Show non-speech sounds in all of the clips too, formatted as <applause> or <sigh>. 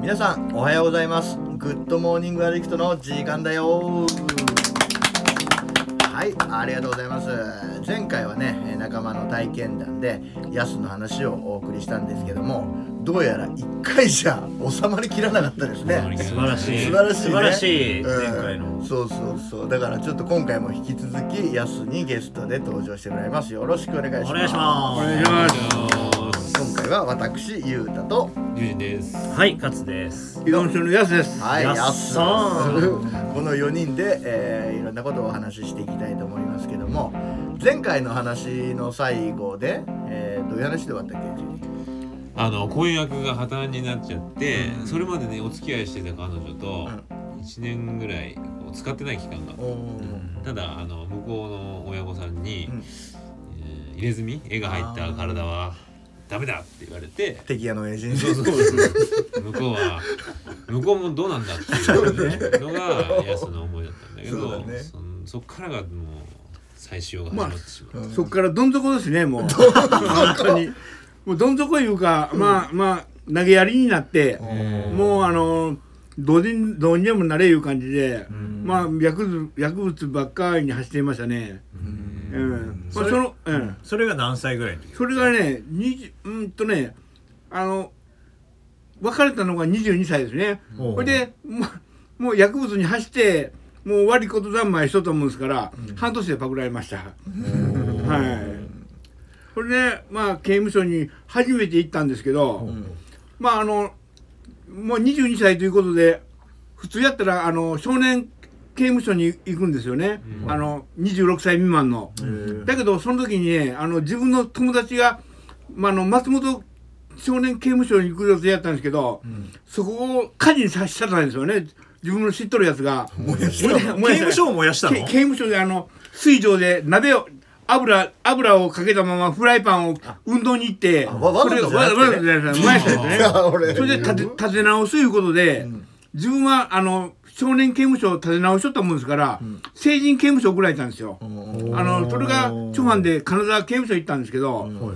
皆さんおはようございます。 Good Morning Addict の時間だよ。はいありがとうございます。前回はね仲間の体験談でヤスの話をお送りしたんですけどもどうやら1回じゃ収まりきらなかったですね。素晴らしい。素晴らしい、ね、素晴らしい。うん。前回の。そうそうそう。だからちょっと今回も引き続きヤスにゲストで登場してもらいます。よろしくお願いします。お願いします。お願いします今回は私ゆうたとゆうじです。はい勝です。依存症のやつです。はい、やっささんん <laughs> この4人で、えーいろんなことをお話ししていきたいと思いますけども前回の話の最後で、えーどういう話で終わったっけ？あの婚約が破綻になっちゃって、それまでねお付き合いしてた彼女と1年ぐらい使ってない期間がおー。ただあの向こうの親御さんに、うん。えー入れ墨？絵が入った体はダメだって言われて敵屋のエージェンそうそうそう向こうは向こうもどうなんだっていうのがヤスの思いだったんだけどそうだね。そっからがもう再使用が始まってしまう、うん。そっからどん底ですね、もう。本当に。もうどん底いうか、まあまあ、投げやりになって、もうあの、どうにどうにでもなれいう感じで、まあ薬物薬物ばっかりに走っていましたね。うん。まあその、うん。それが何歳ぐらいの時？それがね、20うんとね、あの、別れたのが22歳ですね。おう。それで、もうもう薬物に走って、もう悪いこと三昧しとったもんですから、半年でパクられました。はい。それで、まあ、刑務所に初めて行ったんですけど、まあ、あの、もう22歳ということで、普通やったら、あの、少年刑務所に行くんですよね。あの、26歳未満の。だけど、その時にね、あの、自分の友達が、まあ、あの、松本少年刑務所に行く予定やったんですけど、そこを火事にさしちゃったんですよね。自分の知っとるやつが。燃やした <laughs> 刑務所を燃やした <laughs> 刑務所であの水上で鍋を油油をかけたままフライパンを運動に行ってあわわざわざ燃やしたんですね。<laughs> 俺。それで立て立て直すいうことで、自分はあの少年刑務所を立て直しとったもんですから、成人刑務所送られたんですよ。あのそれが初犯で金沢刑務所行ったんですけど、も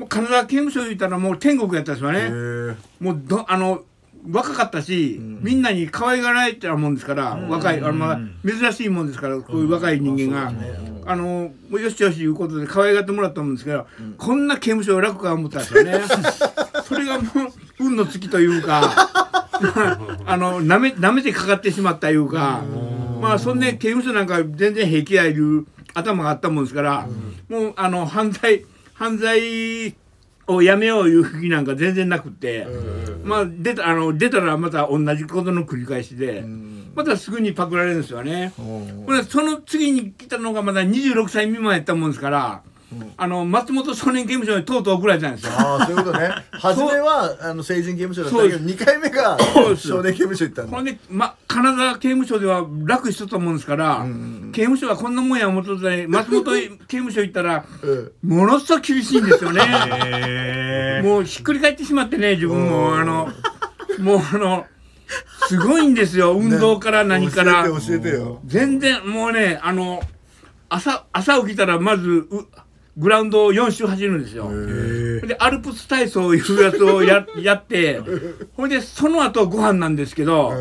う金沢刑務所行ったらもう天国やったんですよね。もうどあの若かったし、みんなに可愛がられてたもんですから、若いあの、まあ、珍しいもんですからこういう若い人間が、あのよしよしいうことで可愛がってもらったもんですけど、こんな刑務所楽か思ったんですよね。<laughs> それがもう運の尽きというか <laughs> あのなめなめてかかってしまったいうかまあそんで刑務所なんか全然平気やいう頭があったもんですから、もうあの犯罪犯罪をやめよういう気なんか全然なくって、まあ出たあの出たらまた同じことの繰り返しで、またすぐにパクられるんですよね。ほらその次に来たのがまだ26歳未満やったもんですから、あの松本少年刑務所にとうとう送られたんですよ。ああそういうことね。<laughs> 初めはあの成人刑務所だったけどそう2回目が少年刑務所行ったんだ。ほんで、ま、金沢刑務所では楽しとったもんですから、刑務所はこんなもんや思っとったね <laughs> 松本刑務所行ったらうん。ものすごい厳しいんですよね。へ <laughs> もうひっくり返ってしまってね自分も。あのもうあのすごいんですよ。運動から何から、教えて教えてよ。全然もうねあの朝朝起きたらまずうグラウンドを4周走るんですよ。でアルプス体操いうやつをや <laughs> やってほいでその後ご飯なんですけど、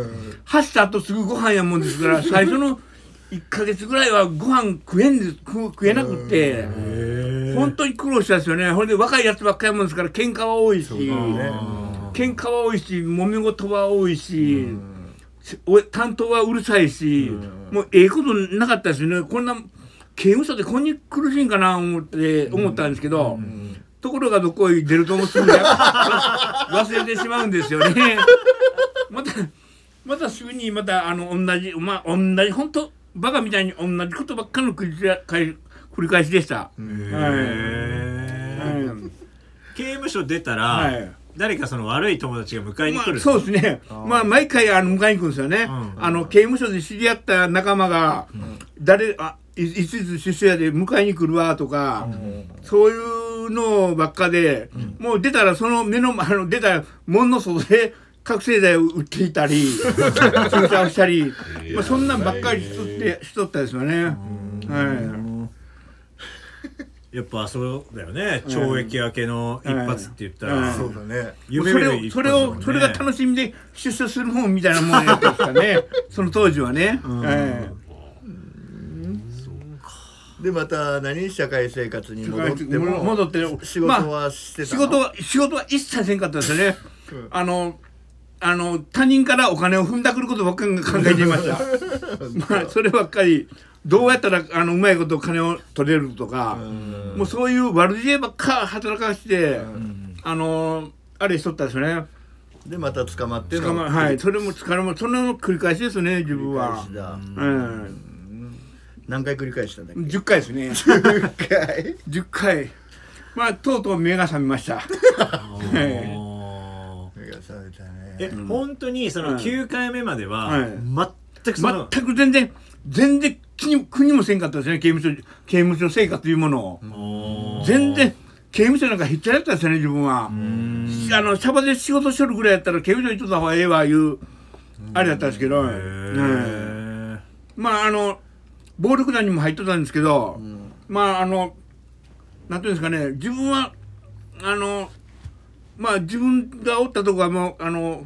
走った後すぐご飯やもんですから <laughs> 最初の1ヶ月ぐらいはご飯食えんです食食えなくって。本当に苦労したですよね。ほんで若いやつばっかりやもんですから喧嘩は多いし、喧嘩は多いし、揉め事は多いし、お担当はうるさいし、もうええことなかったですよね。こんな刑務所でこんなに苦しいんかな思って思ったんですけど、ところがどこへ出るともすぐや <laughs> 忘れてしまうんですよね。<laughs> またまたすぐにまたあの同じまあ同じ本当バカみたいに同じことばっかりの繰り返繰り返しでした。はい。刑務所出たら、はい。誰かその悪い友達が迎えに来る、まあ、そうですね。まあ毎回あの迎えに来るんですよね。ん。あの刑務所で知り合った仲間が、誰あいいついつ出所やで迎えに来るわとか、そういうのばっかで、もう出たらその目のあの出たら門の外で覚醒剤を売っていたり <laughs> 注射をしたり、まあ、そんなんばっかりしとってしとったですよね。はい。やっぱそうだよね。懲役明けの一発って言ったら、うんそうだね。夢それ見るそれをそれが楽しみで出所するもんみたいなもんやったんですかね。<laughs> その当時はね、えでまた何社会生活にえ戻っても戻って仕事まあはしてた仕の、事は仕事は一切せんかったですよね、うん。あのあの他人からお金を踏んだくることばっかり考えていました。<laughs> まあそればっかりどうやったらあのうまいこと金を取れるとか、もうそういう悪知恵ばっか働かして、あのあれしとったですよね。でまた捕まって捕まはいそれも捕まそれの繰り返しですね自分は。繰り返しだ。うん何回繰り返したんだっけ？10回ですね。10回。10回。まあとうとう目が覚めました。<laughs> ええ目が覚めたね。え、本当にそのはい。9回目までは、はい。全くその、全く全然全然気に国もせんかったですね刑務所刑務所生活というものを。全然刑務所なんかひっちゃらやったですよね自分は。うん。あのシャバで仕事しとるぐらいやったら刑務所行っとった方がええわいうあれだったんですけど、へうんーまああの暴力団にも入っとったんですけど、ん。まああのなんていうんですかね自分はあのまあ自分がおったとこはもうあの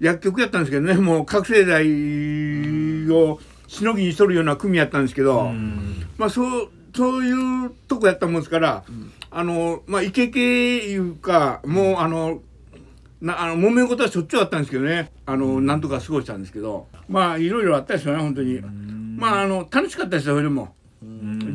薬局やったんですけどねもう覚醒剤をしのぎにしとるような組やったんですけど、うん。まあそうそういうとこやったもんですから、あのまあイケイケいうかもうあのなあの揉め事はしょっちゅうあったんですけどねあの、なんとか過ごしたんですけどまあいろいろあったですよね本当に、まああの楽しかったですよそれでも、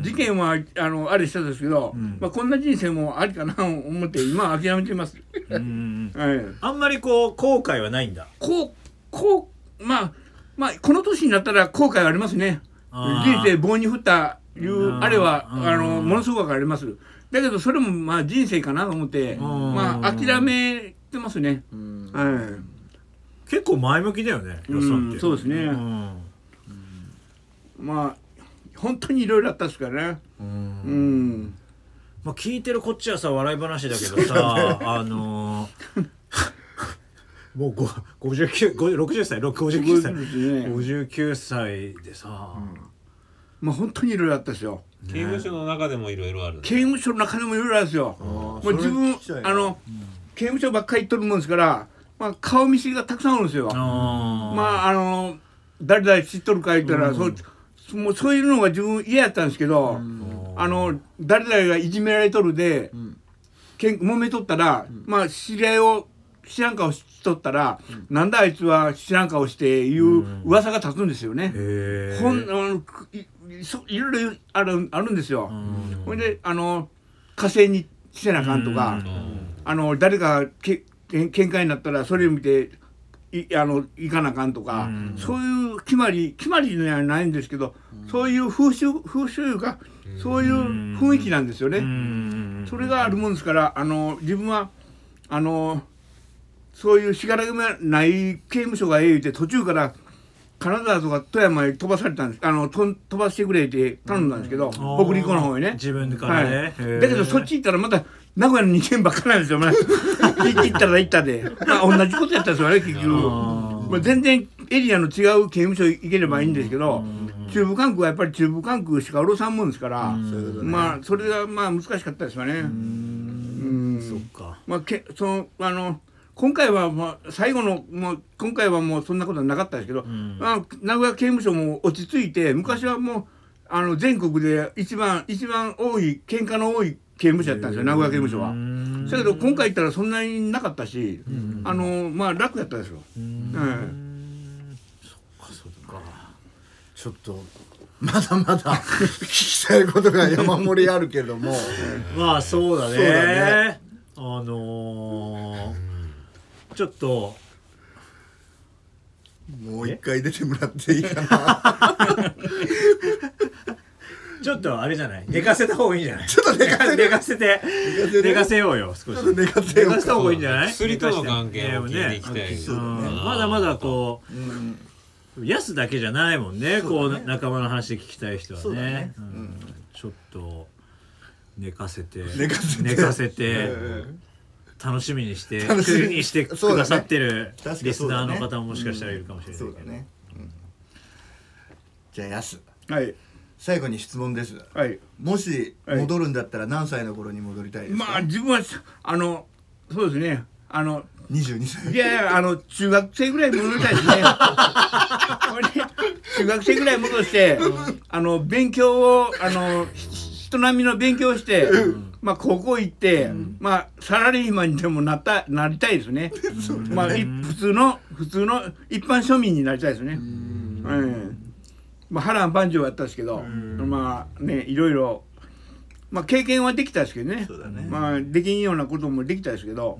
事件はあのあれしたんですけど、まあこんな人生もありかなと思って今は諦めてます、うん。はい、あんまりこう後悔はないんだ。こうこうまあまあこの年になったら後悔がありますね。人生棒に振ったいうあれはうん。あのものすごくあります。だけどそれもまあ人生かなと思ってん。まあ諦めてますね。うん。は結構前向きだよねい予算って、うんそうですね。んまあ本当にいろいろあったですからね。うん。まあ、聞いてるこっちはさ笑い話だけどさ <laughs> あのー <laughs> もうご59 60歳59歳そうですね。59歳でさ、まあ本当にいろいろあったですよ。刑務所の中でもいろいろある刑務所の中でもいろいろあるんですよ。もう自分あの刑務所ばっかり行っとるもんですからまあ顔見知りがたくさんあるんですよ。まああの誰々知っとるか言ったら、そうもうそういうのが自分嫌やったんですけど、あの誰々がいじめられとるで、けん揉めとったら、まあ知り合いを知らん顔しとったら、なんだあいつは知らん顔していう噂が立つんですよね。ほんあのくいいろいろあるあるんですよ。うん。ほんであの火星にしてなあかんとか、うん。あの誰かがけけん喧嘩になったらそれを見ていあの行かなあかんとか、うん。そういう決まり決まりではないんですけど、そういう風習風習がそういう雰囲気なんですよね。うん。それがあるもんですからあの自分はあのそういうしがらみがない刑務所がええ言うて途中から金沢とか富山へ飛ばされたんです。あのと飛ばしてくれって頼んだんですけど、北陸の方へね。自分からはい、ね、へーだけどそっち行ったらまた名古屋の2軒ばっかなんですよ、まあ、行ったら行ったで、まあ、同じことやったんですよね結局、まあ、全然エリアの違う刑務所行ければいいんですけど中部管区はやっぱり中部管区しか下ろさんもんですから、まあそれがまあ難しかったですよね。うん。そっか。まあ、けそのあの今回は、まあ、最後のもう今回はもうそんなことはなかったですけど、ん。まあ、名古屋刑務所も落ち着いて昔はもうあの全国で一番一番多い喧嘩の多い刑務所やったんですよ名古屋刑務所は。だけど今回行ったらそんなになかったし、あのまあ楽やったですよ。うんそっか。ちょっとまだまだ聞きたいことが山盛りあるけども。<laughs> まあそうだね。そうだね。あのー、ちょっと。もう一回出てもらっていいかな。<laughs> ちょっとあれじゃない？寝かせた方がいいんじゃない？ちょっと寝かせ寝かせて。寝かせようよ少し。寝かせようか。寝かせた方がいいんじゃない？薬との関係を聞いていきたい。ねまだまだこうんうヤスだけじゃないもんねこう仲間の話聞きたい人はそうだね。ねうん。ちょっと寝かせて寝かせて。寝かせてうん楽しみにして楽しみ。にしてくそうださってるリスナーの方ももしかしたらいるかもしれないけど。そうだね、うんじゃあやすはい。最後に質問です。はい。もしはい戻るんだったら何歳の頃に戻りたいですか、まあ自分はあのそうですね。あの22歳。いやいやあの中学生ぐらい戻りたいですね中学生ぐらい戻してあの勉強をあの人並みの勉強をして、まあ高校行って、まあサラリーマンにでもなったなりたいですね。まあい普通の普通の一般庶民になりたいですね。うん。まあ波乱万丈やったんですけど、まあねいろいろまあ経験はできたですけどね。まあできんようなこともできたですけど、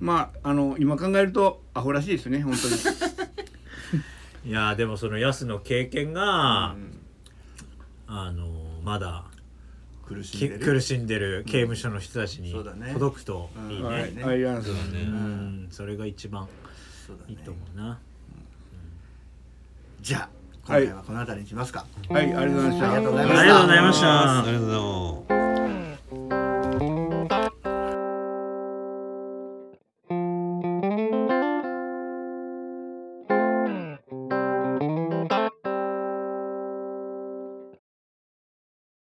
まああの今考えるとアホらしいですね本当に。<laughs> いやでもそのヤスの経験が、あのまだき苦しんでる。苦しんでる刑務所の人たちに届くといいね,、それが一番いいと思うな、じゃあ今回はこの辺りにしますか、はい、ありがとうございました。ありがとうございました。ありがとうございました